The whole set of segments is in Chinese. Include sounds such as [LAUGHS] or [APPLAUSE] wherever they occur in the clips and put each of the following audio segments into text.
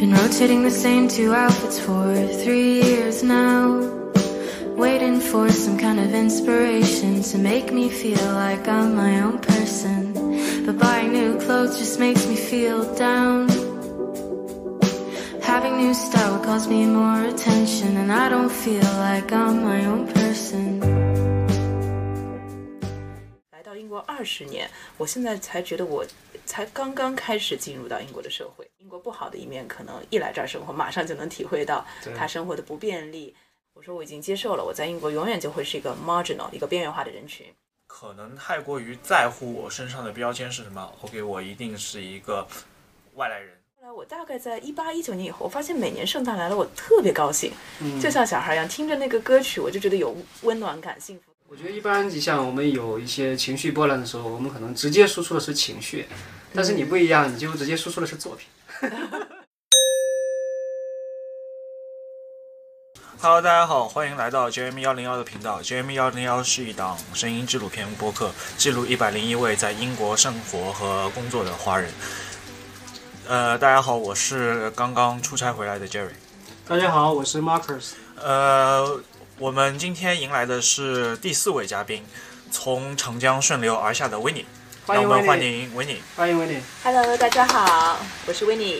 Been rotating the same two outfits for three years now. Waiting for some kind of inspiration to make me feel like I'm my own person. But buying new clothes just makes me feel down. Having new style will cause me more attention, and I don't feel like I'm my own person. 来到英国二十年，我现在才觉得我 才刚刚开始进入到英国的社会。英国不好的一面，可能一来这儿生活，马上就能体会到他生活的不便利。我说我已经接受了，我在英国永远就会是一个 marginal，一个边缘化的人群。可能太过于在乎我身上的标签是什么，OK，我一定是一个外来人。后来我大概在一八一九年以后，我发现每年圣诞来了，我特别高兴，就像小孩一样，听着那个歌曲，我就觉得有温暖感、幸福。我觉得一般，你像我们有一些情绪波澜的时候，我们可能直接输出的是情绪，但是你不一样，你就直接输出的是作品。[LAUGHS] Hello，大家好，欢迎来到 JM 幺零幺的频道。JM 幺零幺是一档声音纪录片播客，记录一百零一位在英国生活和工作的华人。呃，大家好，我是刚刚出差回来的 Jerry。大家好，我是 Marcus。呃，我们今天迎来的是第四位嘉宾，从长江顺流而下的 Winnie。欢迎欢迎 Winnie。欢迎 Winnie。Hello，大家好，我是 Winnie。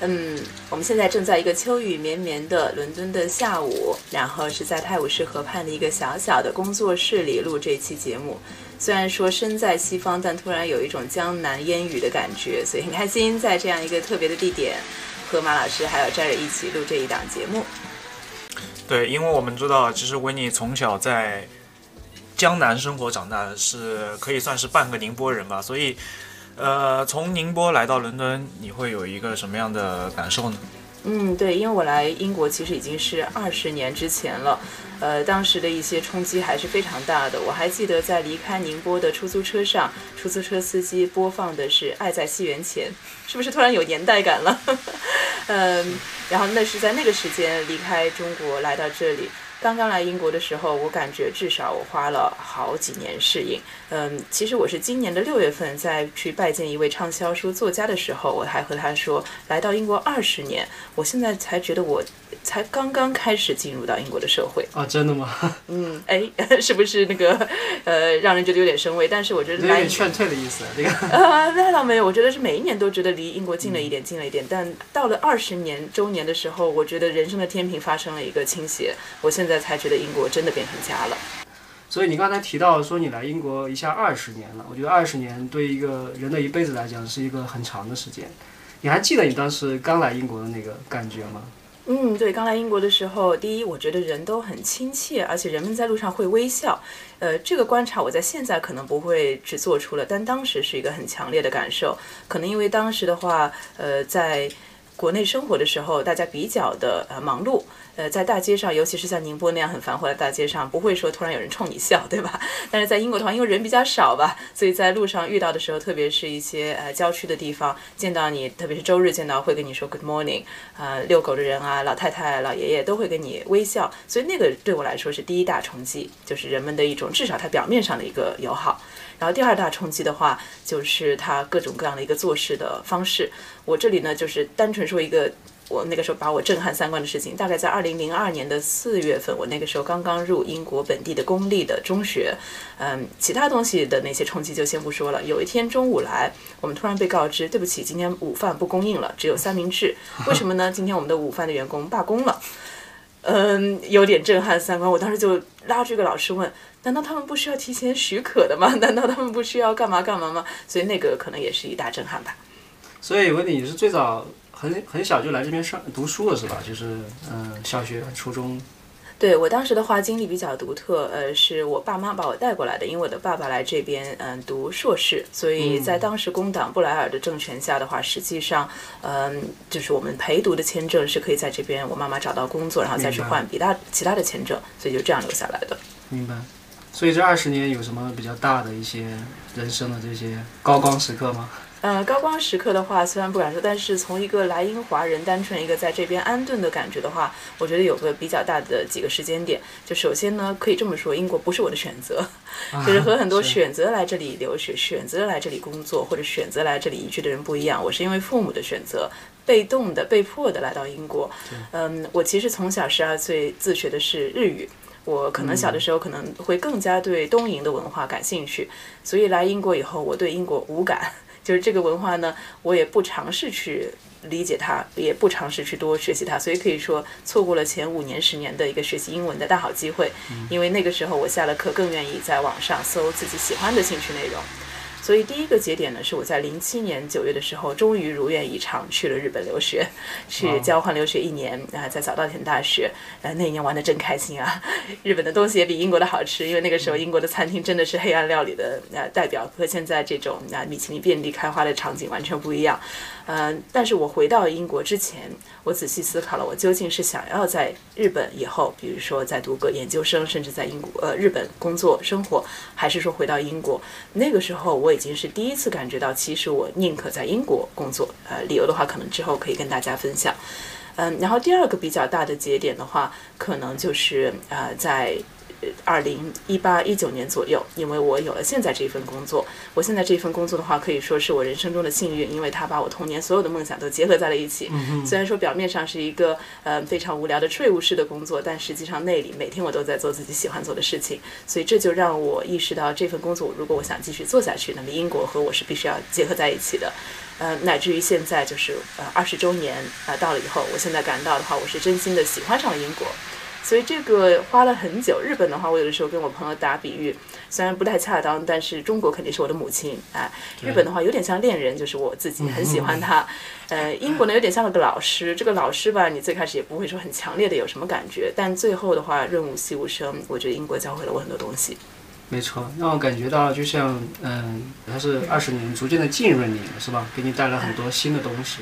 嗯，我们现在正在一个秋雨绵绵的伦敦的下午，然后是在泰晤士河畔的一个小小的工作室里录这期节目。虽然说身在西方，但突然有一种江南烟雨的感觉，所以很开心在这样一个特别的地点，和马老师还有 Jerry 一起录这一档节目。对，因为我们知道，其实维尼从小在江南生活长大，是可以算是半个宁波人吧。所以，呃，从宁波来到伦敦，你会有一个什么样的感受呢？嗯，对，因为我来英国其实已经是二十年之前了，呃，当时的一些冲击还是非常大的。我还记得在离开宁波的出租车上，出租车司机播放的是《爱在西元前》，是不是突然有年代感了？[LAUGHS] 嗯，然后那是在那个时间离开中国来到这里。刚刚来英国的时候，我感觉至少我花了好几年适应。嗯，其实我是今年的六月份在去拜见一位畅销书作家的时候，我还和他说，来到英国二十年，我现在才觉得我才刚刚开始进入到英国的社会。啊，真的吗？嗯，哎，[LAUGHS] 是不是那个呃，让人觉得有点生畏？但是我觉得来有点劝退的意思。这个呃，[LAUGHS] 那倒没有，我觉得是每一年都觉得离英国近了一点，近了一点。但到了二十年周年的时候，我觉得人生的天平发生了一个倾斜，我现在才觉得英国真的变成家了。所以你刚才提到说你来英国一下二十年了，我觉得二十年对一个人的一辈子来讲是一个很长的时间。你还记得你当时刚来英国的那个感觉吗？嗯，对，刚来英国的时候，第一，我觉得人都很亲切，而且人们在路上会微笑。呃，这个观察我在现在可能不会只做出了，但当时是一个很强烈的感受。可能因为当时的话，呃，在国内生活的时候，大家比较的呃忙碌。呃，在大街上，尤其是像宁波那样很繁华的大街上，不会说突然有人冲你笑，对吧？但是在英国的话，因为人比较少吧，所以在路上遇到的时候，特别是一些呃郊区的地方，见到你，特别是周日见到，会跟你说 Good morning，呃，遛狗的人啊，老太太、老爷爷都会跟你微笑，所以那个对我来说是第一大冲击，就是人们的一种至少他表面上的一个友好。然后第二大冲击的话，就是他各种各样的一个做事的方式。我这里呢，就是单纯说一个。我那个时候把我震撼三观的事情，大概在二零零二年的四月份，我那个时候刚刚入英国本地的公立的中学，嗯，其他东西的那些冲击就先不说了。有一天中午来，我们突然被告知，对不起，今天午饭不供应了，只有三明治。[LAUGHS] 为什么呢？今天我们的午饭的员工罢工了。嗯，有点震撼三观。我当时就拉住一个老师问：难道他们不需要提前许可的吗？[LAUGHS] 难道他们不需要干嘛干嘛吗？所以那个可能也是一大震撼吧。所以文迪，你是最早很很小就来这边上读书了是吧？就是嗯、呃小学、初中。对我当时的话经历比较独特，呃，是我爸妈把我带过来的，因为我的爸爸来这边嗯、读硕士，所以在当时工党布莱尔的政权下的话，实际上嗯、就是我们陪读的签证是可以在这边我妈妈找到工作，然后再去换比大其他的签证，所以就这样留下来的。明白。所以这二十年有什么比较大的一些人生的这些高光时刻吗？呃，高光时刻的话，虽然不敢说，但是从一个来英华人，单纯一个在这边安顿的感觉的话，我觉得有个比较大的几个时间点。就首先呢，可以这么说，英国不是我的选择，就是和很多选择来这里留学、选择来这里工作或者选择来这里移居的人不一样。我是因为父母的选择，被动的、被迫的来到英国。嗯，我其实从小十二岁自学的是日语。我可能小的时候可能会更加对东瀛的文化感兴趣，所以来英国以后，我对英国无感。就是这个文化呢，我也不尝试去理解它，也不尝试去多学习它，所以可以说错过了前五年、十年的一个学习英文的大好机会。因为那个时候我下了课更愿意在网上搜自己喜欢的兴趣内容。所以第一个节点呢，是我在零七年九月的时候，终于如愿以偿去了日本留学，[LAUGHS] 去交换留学一年啊，在早稻田大学，呃，那一年玩的真开心啊！[LAUGHS] 日本的东西也比英国的好吃，因为那个时候英国的餐厅真的是黑暗料理的呃代表，和现在这种啊米其林遍地开花的场景完全不一样。嗯、但是我回到英国之前，我仔细思考了，我究竟是想要在日本以后，比如说再读个研究生，甚至在英国呃日本工作生活，还是说回到英国？那个时候我已经是第一次感觉到，其实我宁可在英国工作。呃，理由的话，可能之后可以跟大家分享。嗯，然后第二个比较大的节点的话，可能就是呃在。二零一八一九年左右，因为我有了现在这份工作，我现在这份工作的话，可以说是我人生中的幸运，因为它把我童年所有的梦想都结合在了一起。虽然说表面上是一个呃非常无聊的税务式的工作，但实际上内里每天我都在做自己喜欢做的事情，所以这就让我意识到这份工作，如果我想继续做下去，那么英国和我是必须要结合在一起的。呃，乃至于现在就是呃二十周年啊、呃、到了以后，我现在感到的话，我是真心的喜欢上了英国。所以这个花了很久。日本的话，我有的时候跟我朋友打比喻，虽然不太恰当，但是中国肯定是我的母亲啊。日本的话有点像恋人，就是我自己很喜欢他。呃，英国呢有点像了个老师，这个老师吧，你最开始也不会说很强烈的有什么感觉，但最后的话润物细无声，我觉得英国教会了我很多东西。没错，让我感觉到就像嗯，它是二十年逐渐的浸润你，是吧？给你带来很多新的东西。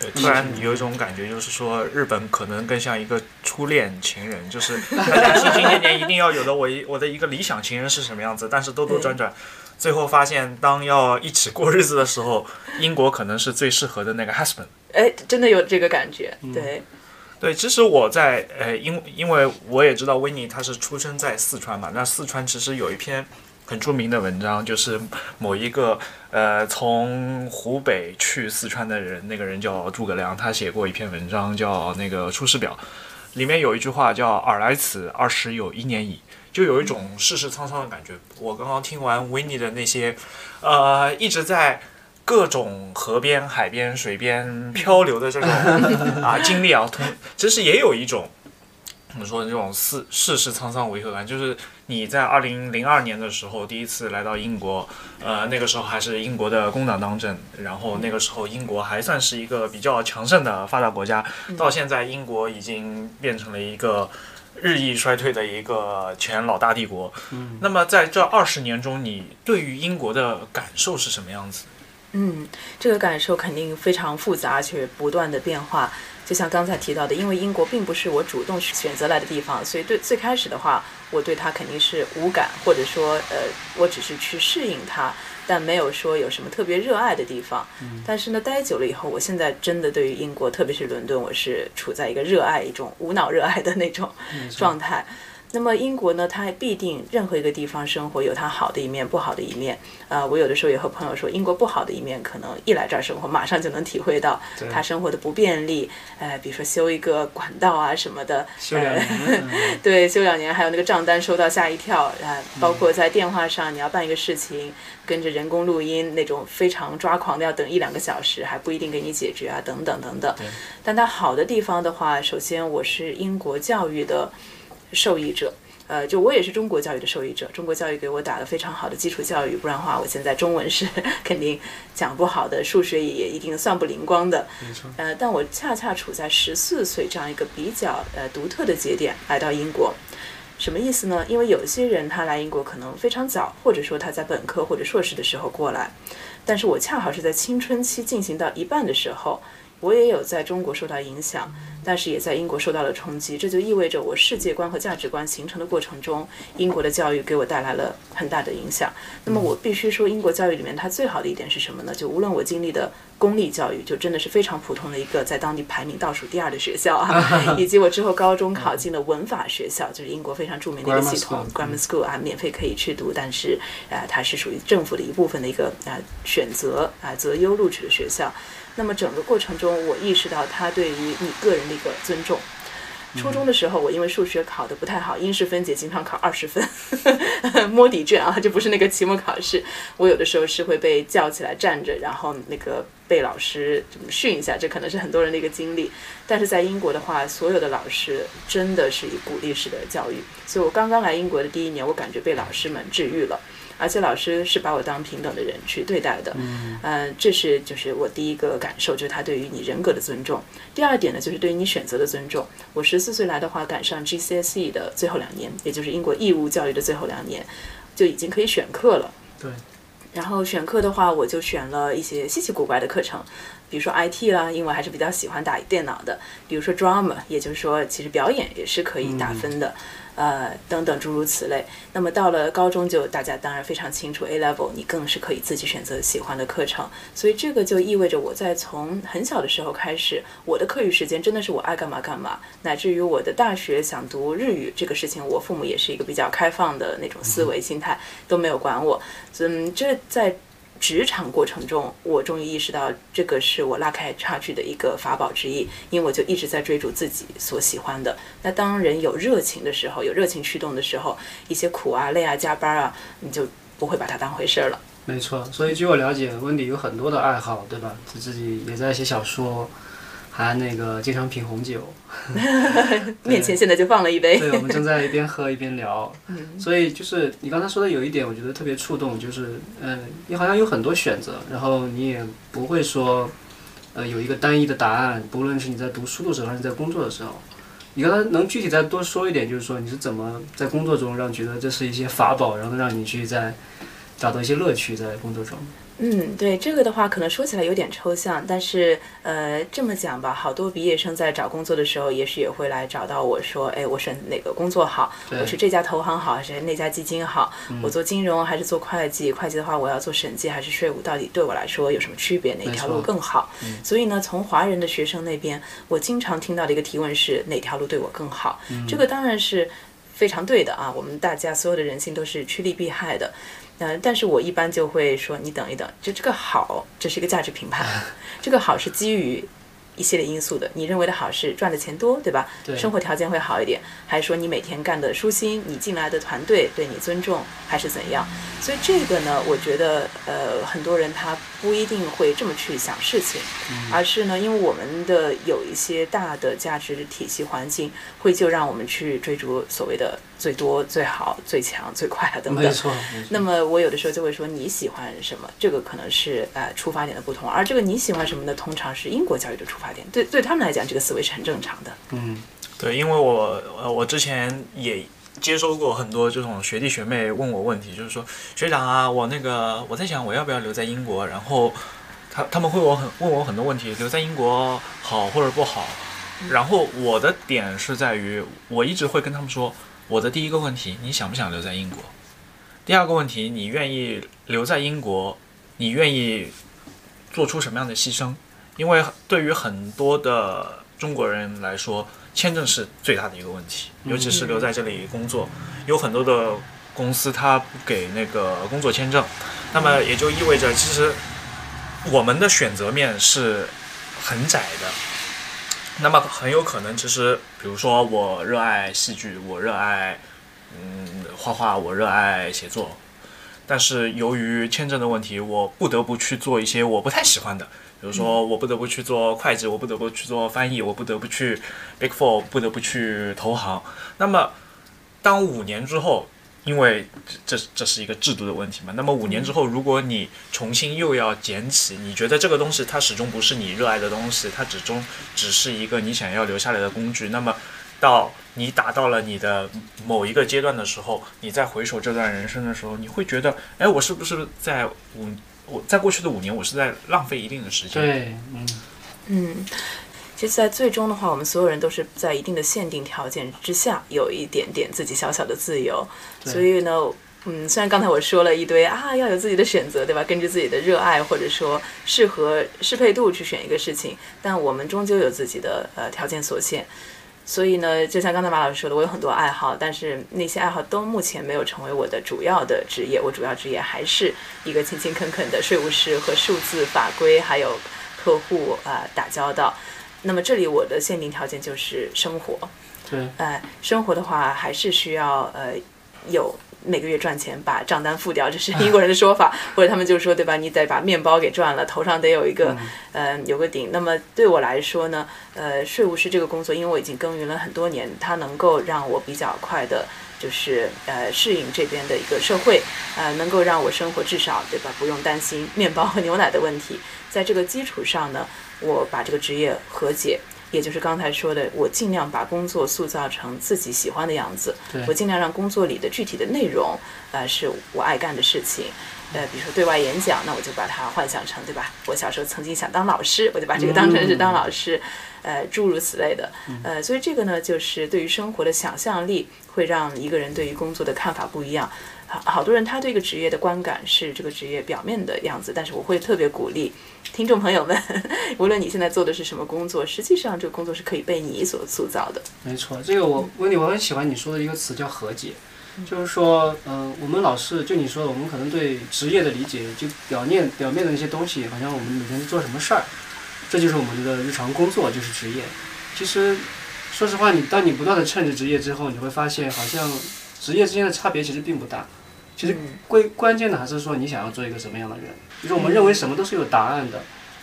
对，突然有一种感觉，就是说日本可能更像一个初恋情人，就是 [LAUGHS] 大家心心念念一定要有的我一我的一个理想情人是什么样子，但是兜兜转转，最后发现当要一起过日子的时候，英国可能是最适合的那个 husband。哎，真的有这个感觉，对。对，其实我在呃，因因为我也知道维尼他是出生在四川嘛，那四川其实有一篇很著名的文章，就是某一个呃从湖北去四川的人，那个人叫诸葛亮，他写过一篇文章叫那个《出师表》，里面有一句话叫“尔来此，二十有一年矣”，就有一种世事沧桑的感觉。我刚刚听完维尼的那些，呃，一直在。各种河边、海边、水边漂流的这种 [LAUGHS] 啊经历啊，同其实也有一种怎么说这种世世事沧桑违和感，就是你在二零零二年的时候第一次来到英国，呃，那个时候还是英国的工党当政，然后那个时候英国还算是一个比较强盛的发达国家，到现在英国已经变成了一个日益衰退的一个前老大帝国。嗯，那么在这二十年中，你对于英国的感受是什么样子？嗯，这个感受肯定非常复杂，而且不断的变化。就像刚才提到的，因为英国并不是我主动选择来的地方，所以对最开始的话，我对它肯定是无感，或者说，呃，我只是去适应它，但没有说有什么特别热爱的地方。但是呢，待久了以后，我现在真的对于英国，特别是伦敦，我是处在一个热爱一种无脑热爱的那种状态。那么英国呢，它必定任何一个地方生活有它好的一面，不好的一面。呃、我有的时候也和朋友说，英国不好的一面，可能一来这儿生活，马上就能体会到它生活的不便利。呃，比如说修一个管道啊什么的，修两年，嗯 [LAUGHS] 对，修两年，还有那个账单收到吓一跳啊、包括在电话上你要办一个事情，跟着人工录音那种非常抓狂的，要等一两个小时，还不一定给你解决啊，等等等等。但它好的地方的话，首先我是英国教育的受益者。呃，就我也是中国教育的受益者，中国教育给我打了非常好的基础教育，不然的话，我现在中文是 [LAUGHS] 肯定讲不好的，数学也一定算不灵光的。没错，呃，但我恰恰处在十四岁这样一个比较呃独特的节点来到英国，什么意思呢？因为有些人他来英国可能非常早，或者说他在本科或者硕士的时候过来，但是我恰好是在青春期进行到一半的时候，我也有在中国受到影响，但是也在英国受到了冲击。这就意味着我世界观和价值观形成的过程中，英国的教育给我带来了很大的影响。那么我必须说，英国教育里面它最好的一点是什么呢？就无论我经历的公立教育，就真的是非常普通的一个在当地排名倒数第二的学校啊，[LAUGHS] 以及我之后高中考进了文法学校，就是英国非常著名的一个系统 Grammar School 啊，免费可以去读，但是啊，它是属于政府的一部分的一个啊选择啊择优录取的学校。那么整个过程中，我意识到他对于你个人的一个尊重。初中的时候，我因为数学考得不太好，因式分解经常考二十分，[LAUGHS] 摸底卷啊，就不是那个期末考试。我有的时候是会被叫起来站着，然后那个被老师训一下，这可能是很多人的一个经历。但是在英国的话，所有的老师真的是以鼓励式的教育，所以我刚刚来英国的第一年，我感觉被老师们治愈了。而且老师是把我当平等的人去对待的，嗯，这是就是我第一个感受，就是他对于你人格的尊重。第二点呢，就是对于你选择的尊重。我十四岁来的话，赶上 GCSE 的最后两年，也就是英国义务教育的最后两年，就已经可以选课了。对。然后选课的话，我就选了一些稀奇古怪的课程，比如说 IT 啦，因为还是比较喜欢打电脑的。比如说 Drama，也就是说，其实表演也是可以打分的。呃，等等诸如此类。那么到了高中，就大家当然非常清楚，A level 你更是可以自己选择喜欢的课程。所以这个就意味着我在从很小的时候开始，我的课余时间真的是我爱干嘛干嘛，乃至于我的大学想读日语这个事情，我父母也是一个比较开放的那种思维心态，都没有管我。嗯，这在。职场过程中，我终于意识到这个是我拉开差距的一个法宝之一，因为我就一直在追逐自己所喜欢的。那当人有热情的时候，有热情驱动的时候，一些苦啊、累啊、加班啊，你就不会把它当回事儿了。没错，所以据我了解，温迪有很多的爱好，对吧？他自己也在写小说。还那个经常品红酒，[LAUGHS] 面前现在就放了一杯。对，我们正在一边喝一边聊。所以就是你刚才说的有一点，我觉得特别触动，就是嗯，你好像有很多选择，然后你也不会说，呃，有一个单一的答案。不论是你在读书的时候，还是在工作的时候，你刚才能具体再多说一点，就是说你是怎么在工作中让觉得这是一些法宝，然后让你去在找到一些乐趣在工作中。嗯，对这个的话，可能说起来有点抽象，但是呃，这么讲吧，好多毕业生在找工作的时候，也许也会来找到我说，哎，我选哪个工作好？我是这家投行好，还是那家基金好？我做金融还是做会计？会计的话，我要做审计还是税务？到底对我来说有什么区别？哪条路更好？所以呢，从华人的学生那边，我经常听到的一个提问是，哪条路对我更好？这个当然是非常对的啊，我们大家所有的人性都是趋利避害的。嗯，但是我一般就会说，你等一等，就这个好，这是一个价值评判，[LAUGHS] 这个好是基于。一系列因素的，你认为的好是赚的钱多，对吧？对。生活条件会好一点，还是说你每天干的舒心，你进来的团队对你尊重，还是怎样？所以这个呢，我觉得呃，很多人他不一定会这么去想事情，而是呢，因为我们的有一些大的价值体系环境，会就让我们去追逐所谓的最多、最好、最强、最快啊等等。没错。那么我有的时候就会说你喜欢什么？这个可能是呃出发点的不同，而这个你喜欢什么呢？通常是英国教育的出发点。对，对他们来讲，这个思维是很正常的。嗯，对，因为我呃，我之前也接收过很多这种学弟学妹问我问题，就是说学长啊，我那个我在想我要不要留在英国，然后他他们会我很问我很多问题，留在英国好或者不好。然后我的点是在于，我一直会跟他们说，我的第一个问题，你想不想留在英国？第二个问题，你愿意留在英国，你愿意做出什么样的牺牲？因为对于很多的中国人来说，签证是最大的一个问题，尤其是留在这里工作，有很多的公司它不给那个工作签证，那么也就意味着其实我们的选择面是很窄的。那么很有可能，其实比如说我热爱戏剧，我热爱嗯画画，我热爱写作，但是由于签证的问题，我不得不去做一些我不太喜欢的。比如说，我不得不去做会计，我不得不去做翻译，我不得不去 Big Four，不得不去投行。那么，当五年之后，因为这这是一个制度的问题嘛？那么五年之后，如果你重新又要捡起，你觉得这个东西它始终不是你热爱的东西，它始终只是一个你想要留下来的工具。那么，到你达到了你的某一个阶段的时候，你再回首这段人生的时候，你会觉得，哎，我是不是在五？我在过去的五年，我是在浪费一定的时间。对，嗯嗯，其实，在最终的话，我们所有人都是在一定的限定条件之下，有一点点自己小小的自由。所以呢，嗯，虽然刚才我说了一堆啊，要有自己的选择，对吧？根据自己的热爱或者说适合适配度去选一个事情，但我们终究有自己的呃条件所限。所以呢，就像刚才马老师说的，我有很多爱好，但是那些爱好都目前没有成为我的主要的职业。我主要职业还是一个勤勤恳恳的税务师，和数字法规还有客户啊打交道。那么这里我的限定条件就是生活。对，哎，生活的话还是需要呃有。每个月赚钱把账单付掉，这是 [LAUGHS] 英国人的说法，[LAUGHS] 或者他们就说对吧？你得把面包给赚了，头上得有一个，呃，有个顶。那么对我来说呢，呃，税务师这个工作，因为我已经耕耘了很多年，它能够让我比较快的，就是呃适应这边的一个社会，呃，能够让我生活至少对吧？不用担心面包和牛奶的问题。在这个基础上呢，我把这个职业和解。也就是刚才说的，我尽量把工作塑造成自己喜欢的样子。我尽量让工作里的具体的内容，呃，是我爱干的事情。呃，比如说对外演讲，那我就把它幻想成，对吧？我小时候曾经想当老师，我就把这个当成是当老师。呃，诸如此类的。呃，所以这个呢，就是对于生活的想象力，会让一个人对于工作的看法不一样。好，好多人他对一个职业的观感是这个职业表面的样子，但是我会特别鼓励听众朋友们，无论你现在做的是什么工作，实际上这个工作是可以被你所塑造的。没错，这个我温迪，我很喜欢你说的一个词叫和解，就是说，嗯，我们老是就你说的，我们可能对职业的理解，就表面表面的那些东西，好像我们每天做什么事儿，这就是我们的日常工作，就是职业。其实，说实话，你当你不断的趁着职业之后，你会发现，好像职业之间的差别其实并不大。其实关关键的还是说你想要做一个什么样的人，就是我们认为什么都是有答案的，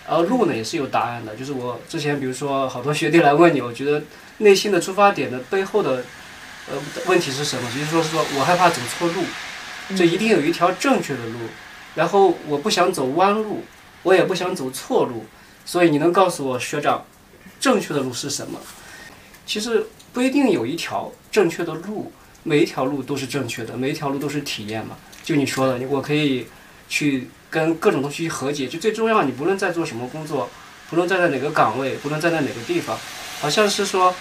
然后路呢也是有答案的。就是我之前比如说好多学弟来问你，我觉得内心的出发点的背后的呃问题是什么？就是说是说我害怕走错路，这一定有一条正确的路，然后我不想走弯路，我也不想走错路，所以你能告诉我学长，正确的路是什么？其实不一定有一条正确的路。每一条路都是正确的，每一条路都是体验嘛。就你说的，我可以去跟各种东西和解。就最重要，你不论在做什么工作，不论站在哪个岗位，不论站在哪个地方，好像是说，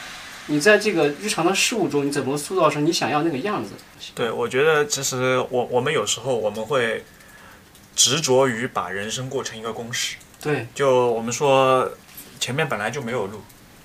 你在这个日常的事物中，你怎么塑造成你想要那个样子？对，我觉得其实我我们有时候我们会执着于把人生过成一个公式。对，就我们说前面本来就没有路，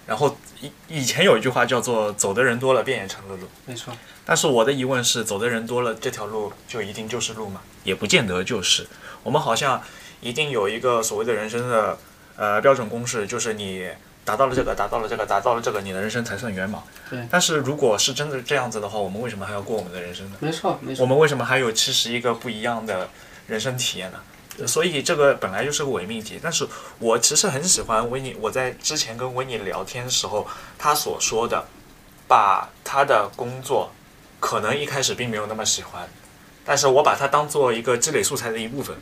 然后以以前有一句话叫做“走的人多了，便也成了路”。没错。但是我的疑问是，走的人多了，这条路就一定就是路吗？也不见得就是。我们好像一定有一个所谓的人生的呃标准公式，就是你达到了这个，达到了这个，达到了这个，你的人生才算圆满。对。但是如果是真的这样子的话，我们为什么还要过我们的人生呢？没错，没错。我们为什么还有七十一个不一样的人生体验呢？所以这个本来就是个伪命题。但是我其实很喜欢维尼，我在之前跟维尼聊天的时候，他所说的，把他的工作。可能一开始并没有那么喜欢，但是我把它当做一个积累素材的一部分，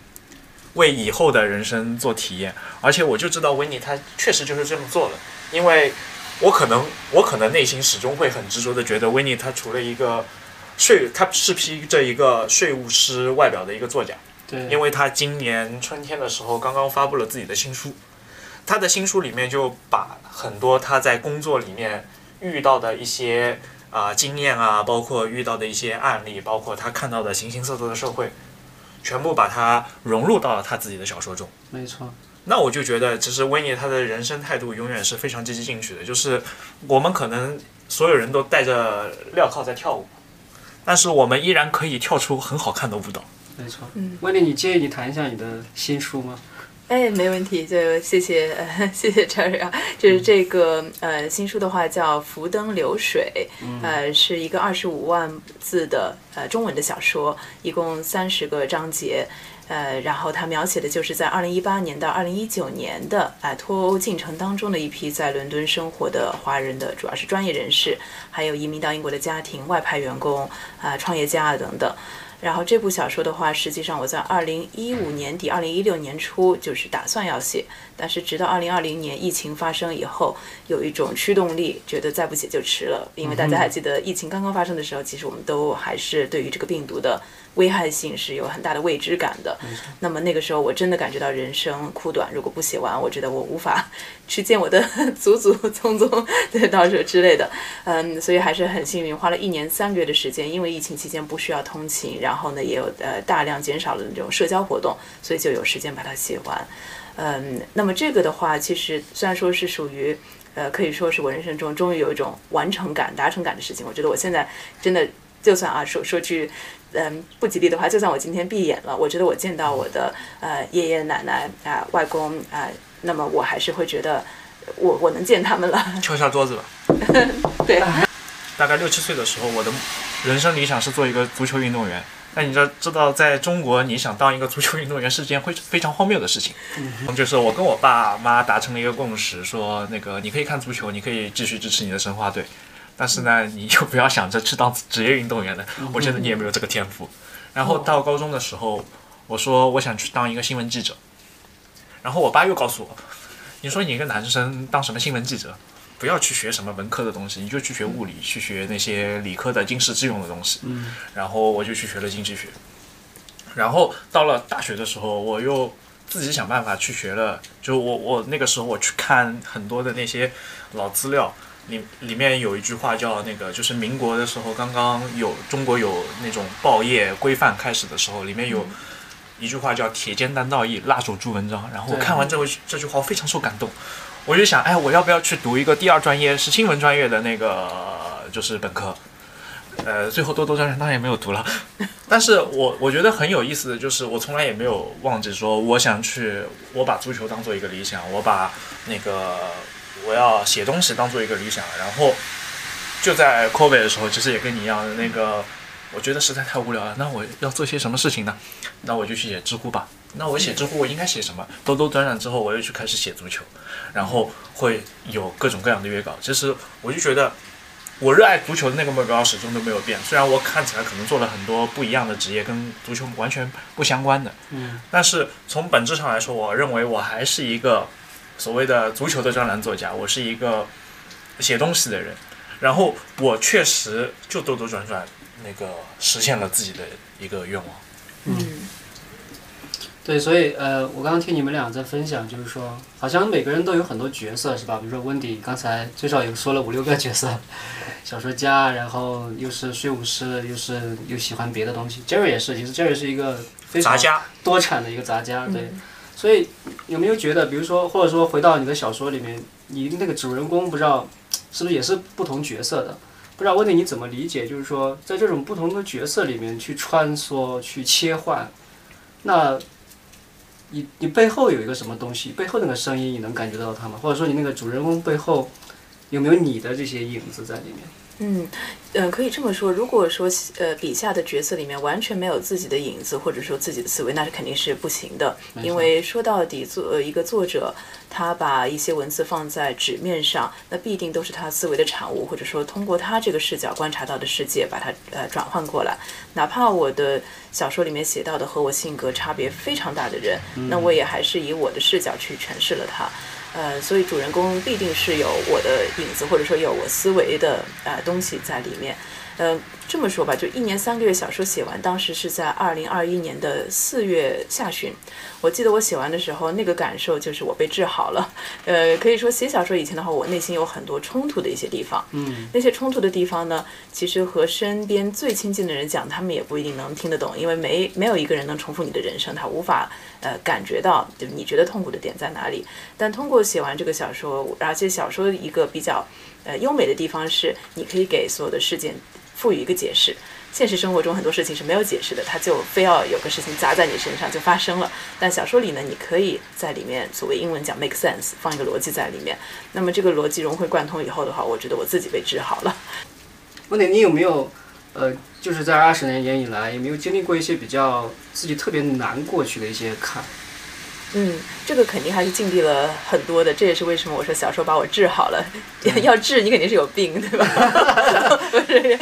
为以后的人生做体验。而且我就知道维尼他确实就是这么做的，因为我可能 [LAUGHS] 我可能内心始终会很执着的觉得维尼他除了一个税，他是披着一个税务师外表的一个作家。对。因为他今年春天的时候刚刚发布了自己的新书，他的新书里面就把很多他在工作里面遇到的一些。啊，经验啊，包括遇到的一些案例，包括他看到的形形色色的社会，全部把它融入到了他自己的小说中。没错。那我就觉得，其实维尼他的人生态度永远是非常积极进取的。就是我们可能所有人都带着镣铐在跳舞，但是我们依然可以跳出很好看的舞蹈。没错。嗯，维尼，你介意你谈一下你的新书吗？哎，没问题，就谢谢，呃、[LAUGHS] 谢谢 Cherry 啊。就是这个呃新书的话叫《浮灯流水》，呃，是一个二十五万字的呃中文的小说，一共三十个章节，呃，然后它描写的就是在二零一八年到二零一九年的啊脱欧进程当中的一批在伦敦生活的华人的，主要是专业人士，还有移民到英国的家庭、外派员工啊、创业家啊等等。然后这部小说的话，实际上我在二零一五年底、二零一六年初就是打算要写，但是直到二零二零年疫情发生以后，有一种驱动力，觉得再不写就迟了。因为大家还记得疫情刚刚发生的时候，其实我们都还是对于这个病毒的危害性是有很大的未知感的。那么那个时候我真的感觉到人生苦短，如果不写完，我觉得我无法去见我的 [LAUGHS] 祖祖宗宗，[LAUGHS] 对，到时候之类的。嗯，所以还是很幸运，花了一年三个月的时间，因为疫情期间不需要通勤，然后呢也有呃大量减少了那种社交活动，所以就有时间把它写完。嗯，那么这个的话，其实虽然说是属于，呃，可以说是我人生中终于有一种完成感、达成感的事情。我觉得我现在真的，就算啊说说句，嗯，不吉利的话，就算我今天闭眼了，我觉得我见到我的呃爷爷奶奶啊、外公啊，那么我还是会觉得我我能见他们了。敲下桌子吧。[LAUGHS] 对，大概六七岁的时候，我的人生理想是做一个足球运动员。那你知知道，在中国，你想当一个足球运动员是件会非常荒谬的事情。嗯，就是我跟我爸妈达成了一个共识，说那个你可以看足球，你可以继续支持你的申花队，但是呢，你就不要想着去当职业运动员了。我觉得你也没有这个天赋。然后到高中的时候，我说我想去当一个新闻记者，然后我爸又告诉我，你说你一个男生当什么新闻记者？不要去学什么文科的东西，你就去学物理，去学那些理科的经世致用的东西。嗯。然后我就去学了经济学。然后到了大学的时候，我又自己想办法去学了。就我我那个时候我去看很多的那些老资料，里里面有一句话叫那个，就是民国的时候刚刚有中国有那种报业规范开始的时候，里面有一句话叫“铁肩担道义，辣手著文章”。然后我看完这位这句话，我非常受感动。我就想，哎，我要不要去读一个第二专业，是新闻专业的那个，就是本科。呃，最后多多少少当然也没有读了。[LAUGHS] 但是我我觉得很有意思的就是，我从来也没有忘记说，我想去，我把足球当做一个理想，我把那个我要写东西当做一个理想。然后就在 COVID 的时候，其实也跟你一样的那个。我觉得实在太无聊了，那我要做些什么事情呢？那我就去写知乎吧。那我写知乎，我应该写什么？兜兜转转之后，我又去开始写足球，然后会有各种各样的约稿。其实我就觉得，我热爱足球的那个目标始终都没有变。虽然我看起来可能做了很多不一样的职业，跟足球完全不相关的，嗯，但是从本质上来说，我认为我还是一个所谓的足球的专栏作家，我是一个写东西的人。然后我确实就兜兜转转。那个实现了自己的一个愿望。嗯，对，所以呃，我刚刚听你们俩在分享，就是说，好像每个人都有很多角色，是吧？比如说温迪刚才最少有说了五六个角色，[LAUGHS] 小说家，然后又是税务师，又是又喜欢别的东西。Jerry 也是，其实 Jerry 是一个非常多产的一个杂家。对，所以有没有觉得，比如说，或者说回到你的小说里面，你那个主人公不知道是不是也是不同角色的？不知道问题你怎么理解？就是说，在这种不同的角色里面去穿梭、去切换，那，你你背后有一个什么东西？背后那个声音你能感觉到它吗？或者说你那个主人公背后有没有你的这些影子在里面？嗯，呃，可以这么说。如果说呃笔下的角色里面完全没有自己的影子，或者说自己的思维，那是肯定是不行的。因为说到底，作一个作者，他把一些文字放在纸面上，那必定都是他思维的产物，或者说通过他这个视角观察到的世界，把它呃转换过来。哪怕我的小说里面写到的和我性格差别非常大的人，那我也还是以我的视角去诠释了他。呃，所以主人公必定是有我的影子，或者说有我思维的呃东西在里面。呃，这么说吧，就一年三个月小说写完，当时是在二零二一年的四月下旬。我记得我写完的时候，那个感受就是我被治好了。呃，可以说写小说以前的话，我内心有很多冲突的一些地方。嗯，那些冲突的地方呢，其实和身边最亲近的人讲，他们也不一定能听得懂，因为没没有一个人能重复你的人生，他无法呃感觉到就你觉得痛苦的点在哪里。但通过写完这个小说，而且小说一个比较呃优美的地方是，你可以给所有的事件。赋予一个解释，现实生活中很多事情是没有解释的，它就非要有个事情砸在你身上就发生了。但小说里呢，你可以在里面所谓英文讲 make sense，放一个逻辑在里面。那么这个逻辑融会贯通以后的话，我觉得我自己被治好了。问题你有没有呃，就是在二十年以来，有没有经历过一些比较自己特别难过去的一些坎？嗯，这个肯定还是经历了很多的，这也是为什么我说小时候把我治好了。[LAUGHS] 要治你肯定是有病，对吧？不是，对，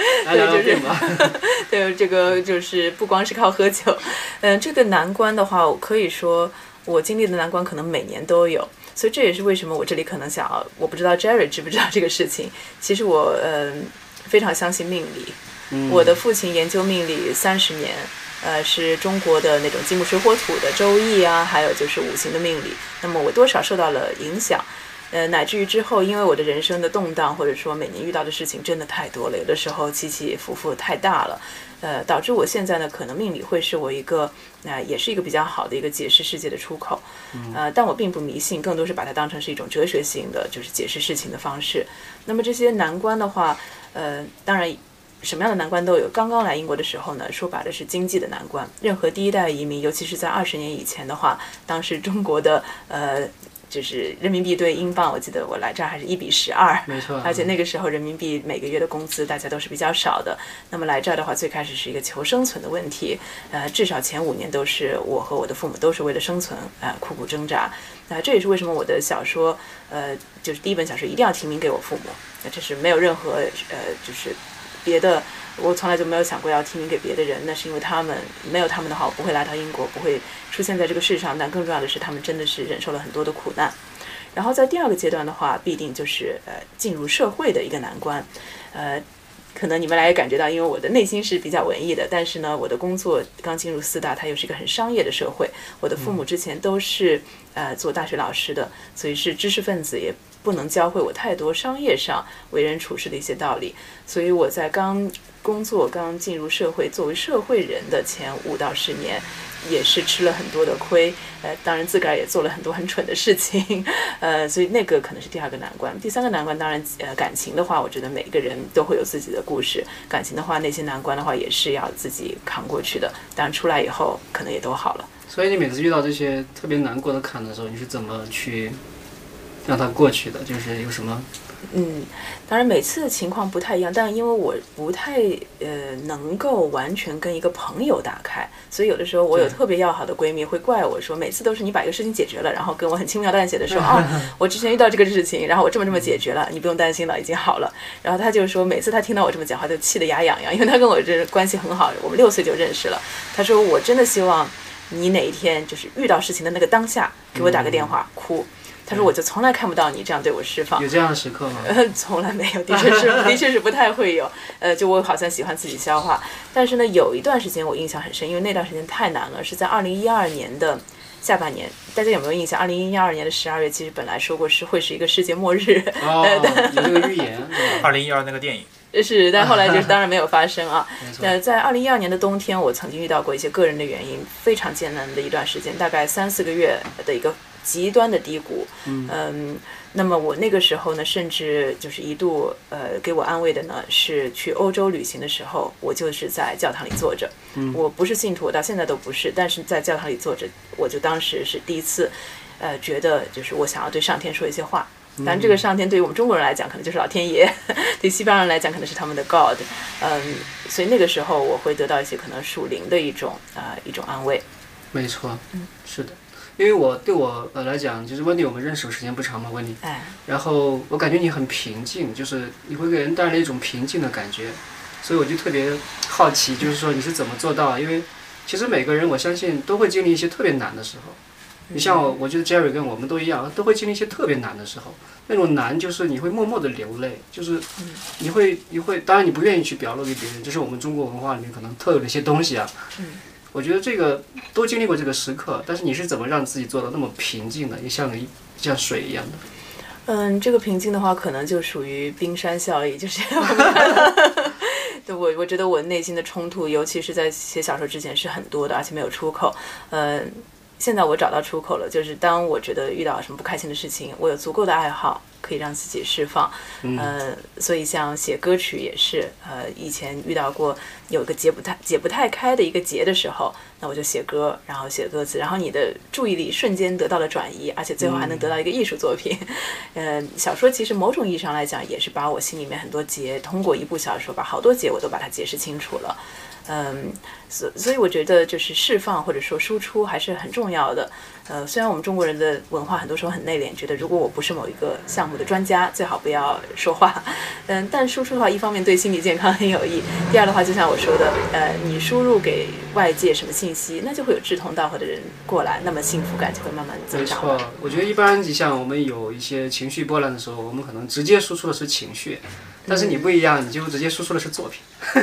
就是，[LAUGHS] 对，这个就是不光是靠喝酒。嗯，这个难关的话，我可以说我经历的难关可能每年都有，所以这也是为什么我这里可能想要，我不知道 Jerry 知不知道这个事情。其实我嗯非常相信命理，我的父亲研究命理三十年。呃，是中国的那种金木水火土的周易啊，还有就是五行的命理。那么我多少受到了影响，呃，乃至于之后，因为我的人生的动荡，或者说每年遇到的事情真的太多了，有的时候起起伏伏太大了，呃，导致我现在呢，可能命理会是我一个，那、也是一个比较好的一个解释世界的出口。呃，但我并不迷信，更多是把它当成是一种哲学性的，就是解释事情的方式。那么这些难关的话，呃，当然。什么样的难关都有。刚刚来英国的时候呢，说白了是经济的难关。任何第一代移民，尤其是在二十年以前的话，当时中国的 [LAUGHS] 呃，就是人民币对英镑，我记得我来这儿还是一比十二，没错。而且那个时候人民币每个月的工资大家都是比较少的。那么来这儿的话，最开始是一个求生存的问题。呃，至少前五年都是我和我的父母都是为了生存啊苦苦挣扎。那这也是为什么我的小说，呃，就是第一本小说一定要提名给我父母。那这是没有任何呃，就是。别的，我从来就没有想过要提名给别的人，那是因为他们没有他们的话，我不会来到英国，不会出现在这个世上。但更重要的是，他们真的是忍受了很多的苦难。然后在第二个阶段的话，必定就是呃进入社会的一个难关。呃，可能你们来也感觉到，因为我的内心是比较文艺的，但是呢，我的工作刚进入四大，它又是一个很商业的社会。我的父母之前都是呃做大学老师的，所以是知识分子也。不能教会我太多商业上为人处事的一些道理，所以我在刚工作、刚进入社会作为社会人的前五到十年，也是吃了很多的亏。呃，当然自个儿也做了很多很蠢的事情。[LAUGHS] 呃，所以那个可能是第二个难关。第三个难关，当然呃感情的话，我觉得每个人都会有自己的故事。感情的话，那些难关的话也是要自己扛过去的。当然出来以后，可能也都好了。所以你每次遇到这些特别难过的坎的时候，你是怎么去？让它过去的，就是有什么？嗯，当然每次的情况不太一样，但因为我不太呃能够完全跟一个朋友打开，所以有的时候我有特别要好的闺蜜会怪我说，每次都是你把一个事情解决了，然后跟我 [LAUGHS] [LAUGHS] 很轻描淡写的说，哦，我之前遇到这个事情，然后我这么这么解决了，你不用担心了，已经好了。然后她就说，每次她听到我这么讲话，就气得牙痒痒，因为她跟我这关系很好，我们六岁就认识了。她说，我真的希望你哪一天就是遇到事情的那个当下，给我打个电话，哭。他说：“我就从来看不到你这样对我释放，有这样的时刻吗？呃 [LAUGHS] 从来没有，的确是，[LAUGHS] 的确是不太会有。呃，就我好像喜欢自己消化，但是呢，有一段时间我印象很深，因为那段时间太难了，是在二零一二年的下半年。大家有没有印象？二零一二年的十二月，其实本来说过是会是一个世界末日，[LAUGHS] 哦，有这个预言。二零一二那个电影是，但后来就是当然没有发生啊。呃，在二零一二年的冬天，我曾经遇到过一些个人的原因，非常艰难的一段时间，大概三四个月的一个。极端的低谷，嗯，那么我那个时候呢，甚至就是一度，呃，给我安慰的呢，是去欧洲旅行的时候，我就是在教堂里坐着，嗯。我不是信徒，我到现在都不是，但是在教堂里坐着，我就当时是第一次，呃，觉得就是我想要对上天说一些话，但这个上天对于我们中国人来讲，可能就是老天爷，[LAUGHS] 对西方人来讲，可能是他们的 God，嗯，所以那个时候我会得到一些可能属灵的一种啊一种安慰，没错，嗯，是的。因为我对我呃来讲，就是温迪，我们认识时间不长嘛，温迪。哎。然后我感觉你很平静，就是你会给人带来一种平静的感觉，所以我就特别好奇，就是说你是怎么做到？因为其实每个人我相信都会经历一些特别难的时候。你像我，我觉得 Jerry 跟我们都一样，都会经历一些特别难的时候。那种难就是你会默默的流泪，就是你会你会，当然你不愿意去表露给别人，这是我们中国文化里面可能特有的一些东西啊。嗯。我觉得这个都经历过这个时刻，但是你是怎么让自己做到那么平静的，也像一像水一样的？嗯，这个平静的话，可能就属于冰山效应，就是 [LAUGHS] 对我，我觉得我内心的冲突，尤其是在写小说之前是很多的，而且没有出口。嗯，现在我找到出口了，就是当我觉得遇到什么不开心的事情，我有足够的爱好。可以让自己释放，呃，所以像写歌曲也是，呃，以前遇到过有个解不太解不太开的一个结的时候，那我就写歌，然后写歌词，然后你的注意力瞬间得到了转移，而且最后还能得到一个艺术作品。[LAUGHS] 呃，小说其实某种意义上来讲，也是把我心里面很多结，通过一部小说把好多结我都把它解释清楚了。嗯，所所以我觉得就是释放或者说输出还是很重要的。呃，虽然我们中国人的文化很多时候很内敛，觉得如果我不是某一个项目的专家，最好不要说话。嗯，但输出的话，一方面对心理健康很有益，第二的话，就像我说的，呃，你输入给外界什么信息，那就会有志同道合的人过来，那么幸福感就会慢慢增长。没错，我觉得一般你像我们有一些情绪波澜的时候，我们可能直接输出的是情绪，但是你不一样，你就直接输出的是作品。[LAUGHS]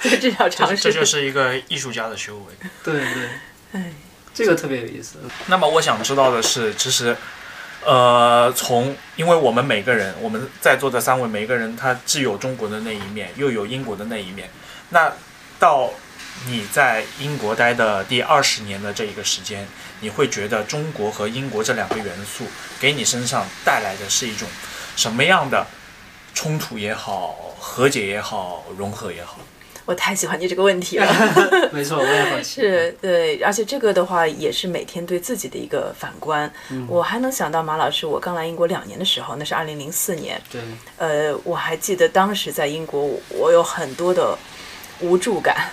[LAUGHS] 至少尝试。这就是一个艺术家的修为。对对，哎。这个特别有意思。那么我想知道的是，其实，呃，从因为我们每个人，我们在座的三位，每个人他既有中国的那一面，又有英国的那一面。那到你在英国待的第二十年的这一个时间，你会觉得中国和英国这两个元素给你身上带来的是一种什么样的冲突也好，和解也好，融合也好？我太喜欢你这个问题了，[LAUGHS] 没错，我也好是对，而且这个的话也是每天对自己的一个反观。我还能想到马老师，我刚来英国两年的时候，那是二零零四年。对。呃，我还记得当时在英国，我有很多的无助感。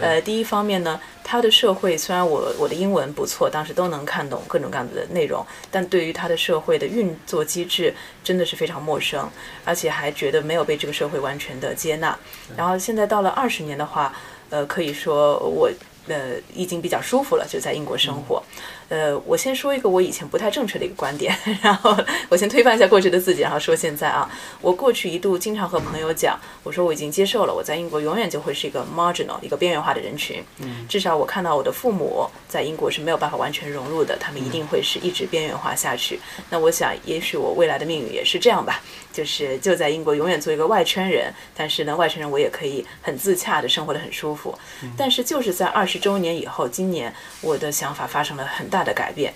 呃，第一方面呢，他的社会虽然我我的英文不错，当时都能看懂各种各样的内容，但对于他的社会的运作机制真的是非常陌生，而且还觉得没有被这个社会完全的接纳。然后现在到了二十年的话，呃，可以说我。呃，已经比较舒服了，就在英国生活。呃，我先说一个我以前不太正确的一个观点，[LAUGHS] 然后我先推翻一下过去的自己，然后说现在啊，我过去一度经常和朋友讲，我说我已经接受了，我在英国永远就会是一个 marginal，一个边缘化的人群。嗯，至少我看到我的父母在英国是没有办法完全融入的，他们一定会是一直边缘化下去。那我想，也许我未来的命运也是这样吧。就是就在英国永远做一个外圈人，但是呢，外圈人我也可以很自洽的生活的很舒服。但是就是在二十周年以后，今年我的想法发生了很大的改变。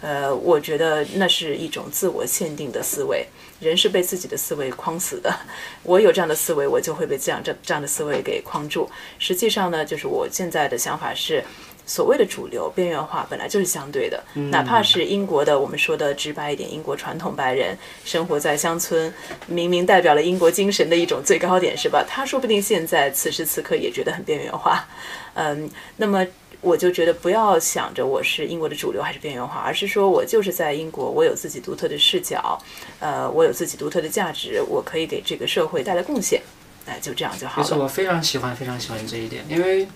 呃，我觉得那是一种自我限定的思维，人是被自己的思维框死的。[LAUGHS] 我有这样的思维，我就会被这样这这样的思维给框住。实际上呢，就是我现在的想法是。所谓的主流边缘化本来就是相对的，哪怕是英国的，我们说的直白一点，英国传统白人生活在乡村，明明代表了英国精神的一种最高点，是吧？他说不定现在此时此刻也觉得很边缘化。[LAUGHS] 嗯，那么我就觉得不要想着我是英国的主流还是边缘化，而是说我就是在英国，我有自己独特的视角，呃，我有自己独特的价值，我可以给这个社会带来贡献，哎，就这样就好了。没错，我非常喜欢，非常喜欢这一点，因为。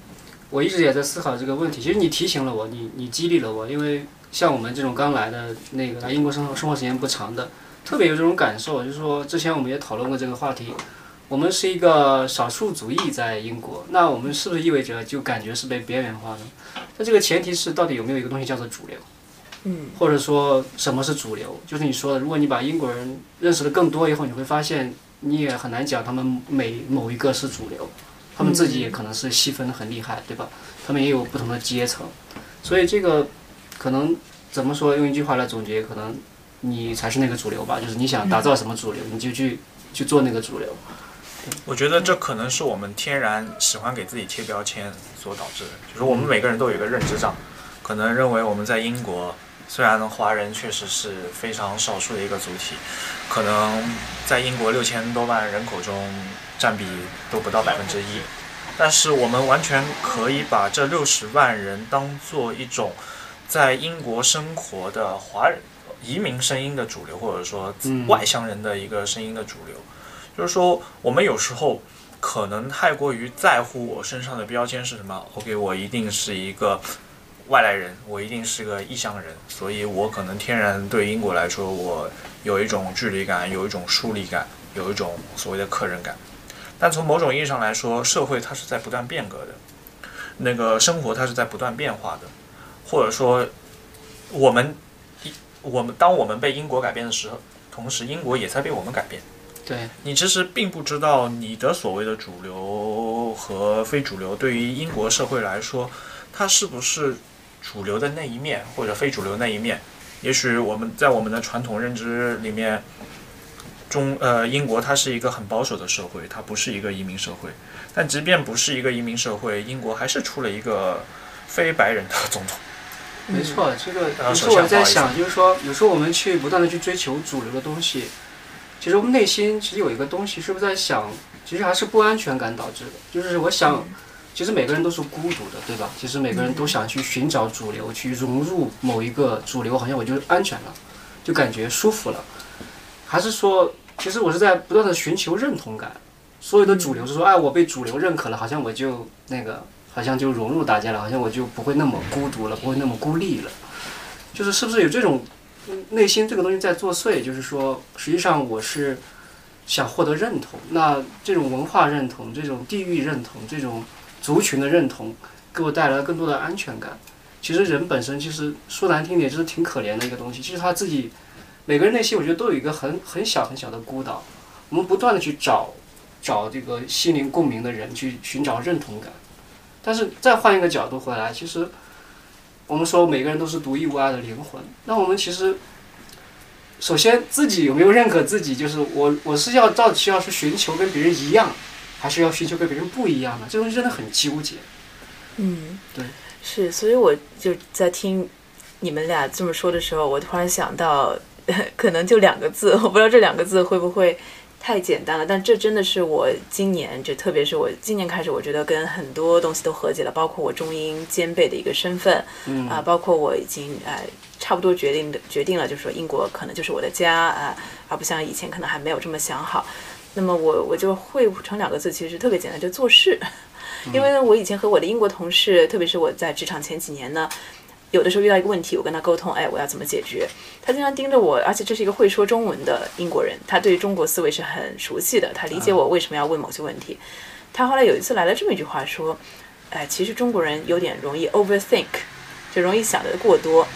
我一直也在思考这个问题。其实你提醒了我，你你激励了我，因为像我们这种刚来的那个来英国生活生活时间不长的，特别有这种感受。就是说，之前我们也讨论过这个话题，我们是一个少数族裔在英国，那我们是不是意味着就感觉是被边缘化呢？那这个前提是到底有没有一个东西叫做主流？嗯。或者说什么是主流？就是你说的，如果你把英国人认识的更多以后，你会发现你也很难讲他们每某一个是主流。他们自己也可能是细分的很厉害，对吧？他们也有不同的阶层，所以这个可能怎么说？用一句话来总结，可能你才是那个主流吧。就是你想打造什么主流，你就去去做那个主流。我觉得这可能是我们天然喜欢给自己贴标签所导致的。就是我们每个人都有一个认知障，可能认为我们在英国，虽然华人确实是非常少数的一个主体，可能在英国六千多万人口中。占比都不到百分之一，但是我们完全可以把这六十万人当做一种在英国生活的华人移民声音的主流，或者说外乡人的一个声音的主流。就是说，我们有时候可能太过于在乎我身上的标签是什么。OK，我一定是一个外来人，我一定是个异乡人，所以我可能天然对英国来说，我有一种距离感，有一种疏离感，有一种所谓的客人感。但从某种意义上来说，社会它是在不断变革的，那个生活它是在不断变化的，或者说，我们一我们当我们被英国改变的时候，同时英国也在被我们改变。对你其实并不知道你的所谓的主流和非主流，对于英国社会来说，它是不是主流的那一面或者非主流那一面？也许我们在我们的传统认知里面。中呃，英国它是一个很保守的社会，它不是一个移民社会。但即便不是一个移民社会，英国还是出了一个非白人的总统。没错，这个有时候我在想，就是说，有时候我们去不断的去追求主流的东西，其实我们内心其实有一个东西，是不是在想，其实还是不安全感导致的。就是我想，其实每个人都是孤独的，对吧？其实每个人都想去寻找主流，去融入某一个主流，好像我就安全了，就感觉舒服了。还是说，其实我是在不断的寻求认同感。所有的主流是说，哎，我被主流认可了，好像我就那个，好像就融入大家了，好像我就不会那么孤独了，不会那么孤立了。就是是不是有这种内心这个东西在作祟？就是说，实际上我是想获得认同。那这种文化认同、这种地域认同、这种族群的认同，给我带来了更多的安全感。其实人本身其实说难听点，就是挺可怜的一个东西。其实他自己每个人内心，我觉得都有一个很很小很小的孤岛。我们不断的去找。找这个心灵共鸣的人去寻找认同感，但是再换一个角度回来，其实我们说每个人都是独一无二的灵魂。那我们其实首先自己有没有认可自己？就是我我是要到底需要去寻求跟别人一样，还是要寻求跟别人不一样呢？这东西真的很纠结。嗯，对，是，所以我就在听你们俩这么说的时候，我突然想到，[LAUGHS] 可能就两个字，我不知道这两个字会不会。太简单了，但这真的是我今年，就特别是我今年开始，我觉得跟很多东西都和解了，包括我中英兼备的一个身份，啊，包括我已经呃差不多决定的决定了，就是说英国可能就是我的家啊，而不像以前可能还没有这么想好。那么我我就汇成两个字，其实特别简单，就做事。[LAUGHS] 因为呢，我以前和我的英国同事，特别是我在职场前几年呢。有的时候遇到一个问题，我跟他沟通，哎，我要怎么解决？他经常盯着我，而且这是一个会说中文的英国人，他对中国思维是很熟悉的，他理解我为什么要问某些问题。他后来有一次来了这么一句话说，哎，其实中国人有点容易 overthink，就容易想的过多。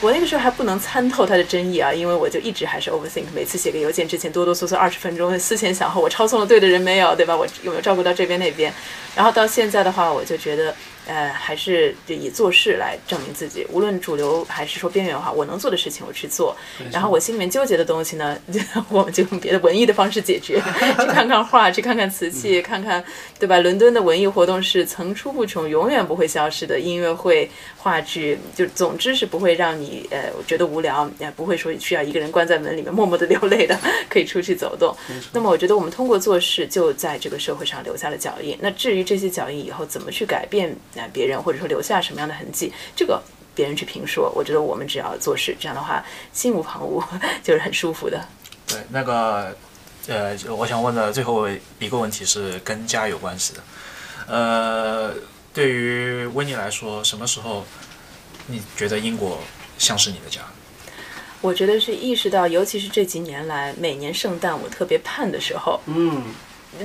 我那个时候还不能参透他的真意啊，因为我就一直还是 overthink，每次写个邮件之前哆哆嗦嗦二十分钟，思前想后，我抄送了对的人没有，对吧？我有没有照顾到这边那边？然后到现在的话，我就觉得。呃，还是就以做事来证明自己，无论主流还是说边缘化，我能做的事情我去做。然后我心里面纠结的东西呢，[LAUGHS] 我们就用别的文艺的方式解决，[LAUGHS] 去看看画，去看看瓷器，看看对吧？伦敦的文艺活动是层出不穷，永远不会消失的。音乐会、话剧，就总之是不会让你呃觉得无聊，也不会说需要一个人关在门里面默默的 [LAUGHS] 流泪的，可以出去走动。那么我觉得我们通过做事就在这个社会上留下了脚印。那至于这些脚印以后怎么去改变？别人或者说留下什么样的痕迹，这个别人去评说。我觉得我们只要做事，这样的话心无旁骛，[LAUGHS] 就是很舒服的。对，那个呃，我想问的最后一个问题是跟家有关系的。呃，对于温妮来说，什么时候你觉得英国像是你的家？我觉得是意识到，尤其是这几年来，每年圣诞我特别盼的时候。嗯。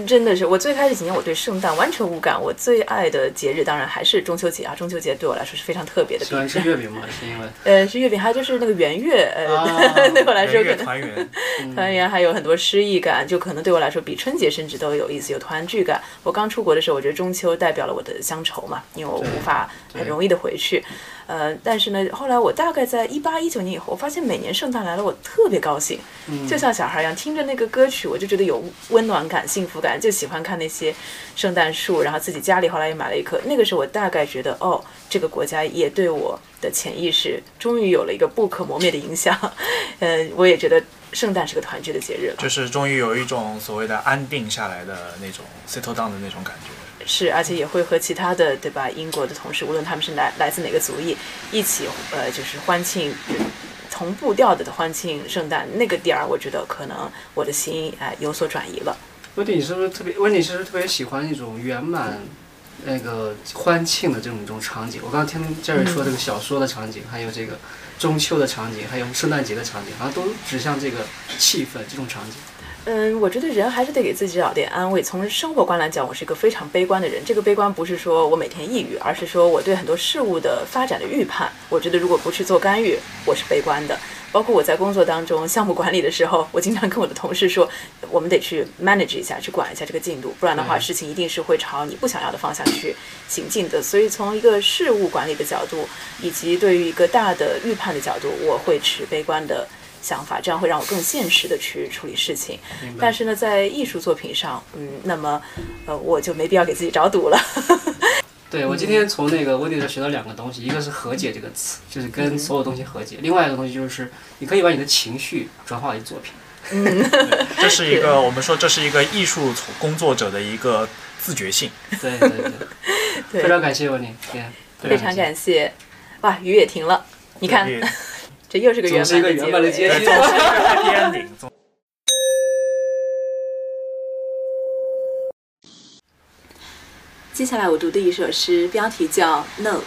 真的是，我最开始几年我对圣诞完全无感。我最爱的节日当然还是中秋节啊！中秋节对我来说是非常特别的。喜欢吃月饼吗？[LAUGHS] 是因为？呃，是月饼，还有就是那个圆月，呃，[LAUGHS] 对我来说可能团圆，[LAUGHS] 团圆还有很多诗意感，就可能对我来说比春节甚至都有意思，有团聚感。我刚出国的时候，我觉得中秋代表了我的乡愁嘛，因为我无法很容易的回去。呃，但是呢，后来我大概在一八一九年以后，我发现每年圣诞来了，我特别高兴，就像小孩一样，听着那个歌曲，我就觉得有温暖感、幸福感，就喜欢看那些圣诞树，然后自己家里后来也买了一棵。那个时候我大概觉得，哦，这个国家也对我的潜意识终于有了一个不可磨灭的影响。嗯，[LAUGHS] 我也觉得圣诞是个团聚的节日了，就是终于有一种所谓的安定下来的那种 settle down 的那种感觉。是，而且也会和其他的，对吧？英国的同事，无论他们是来来自哪个族裔，一起，呃，就是欢庆，同步调的欢庆圣诞那个点儿，我觉得可能我的心哎有所转移了。温迪，你是不是特别？温迪是不是特别喜欢那种圆满，那个欢庆的这种一种场景？我刚刚听杰瑞说这个小说的场景，还有这个中秋的场景，还有圣诞节的场景，好像都指向这个气氛这种场景。嗯，我觉得人还是得给自己找点安慰。从生活观来讲，我是一个非常悲观的人。这个悲观不是说我每天抑郁，而是说我对很多事物的发展的预判。我觉得如果不去做干预，我是悲观的。包括我在工作当中项目管理的时候，我经常跟我的同事说，我们得去 manage 一下，去管一下这个进度，不然的话，事情一定是会朝你不想要的方向去行进的。所以从一个事物管理的角度，以及对于一个大的预判的角度，我会持悲观的。想法，这样会让我更现实的去处理事情。但是呢，在艺术作品上，嗯，那么，呃，我就没必要给自己找堵了。[LAUGHS] 对我今天从那个温迪这学到两个东西，一个是和解这个词，就是跟所有东西和解；另外一个东西就是你可以把你的情绪转化为作品。[LAUGHS] 嗯，这是一个我们说这是一个艺术工作者的一个自觉性。对对对。非常感谢我你，非常感谢。哇，雨也停了，你看，这又是个圆满的结局。接下来我读的一首诗，标题叫《Note》，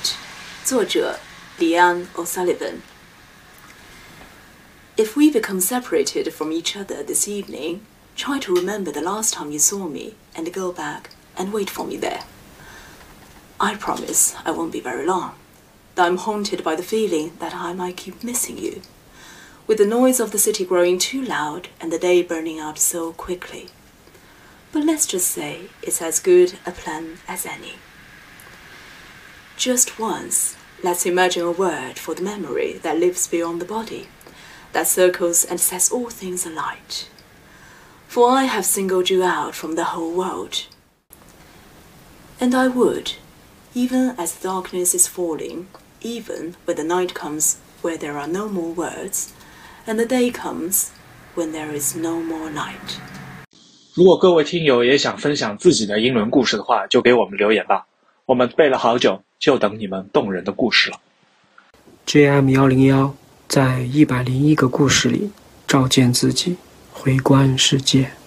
作者 Leon O'Sullivan。If we become separated from each other this evening, try to remember the last time you saw me and go back and wait for me there. I promise I won't be very long. Though I'm haunted by the feeling that I might keep missing you, with the noise of the city growing too loud and the day burning out so quickly. But let's just say it's as good a plan as any. Just once, let's imagine a word for the memory that lives beyond the body, that circles and sets all things alight. For I have singled you out from the whole world. And I would, even as darkness is falling, even when the night comes where there are no more words, and the day comes when there is no more night. 如果各位听友也想分享自己的英伦故事的话，就给我们留言吧。我们背了好久，就等你们动人的故事了。JM 幺零幺在一百零一个故事里照见自己，回观世界。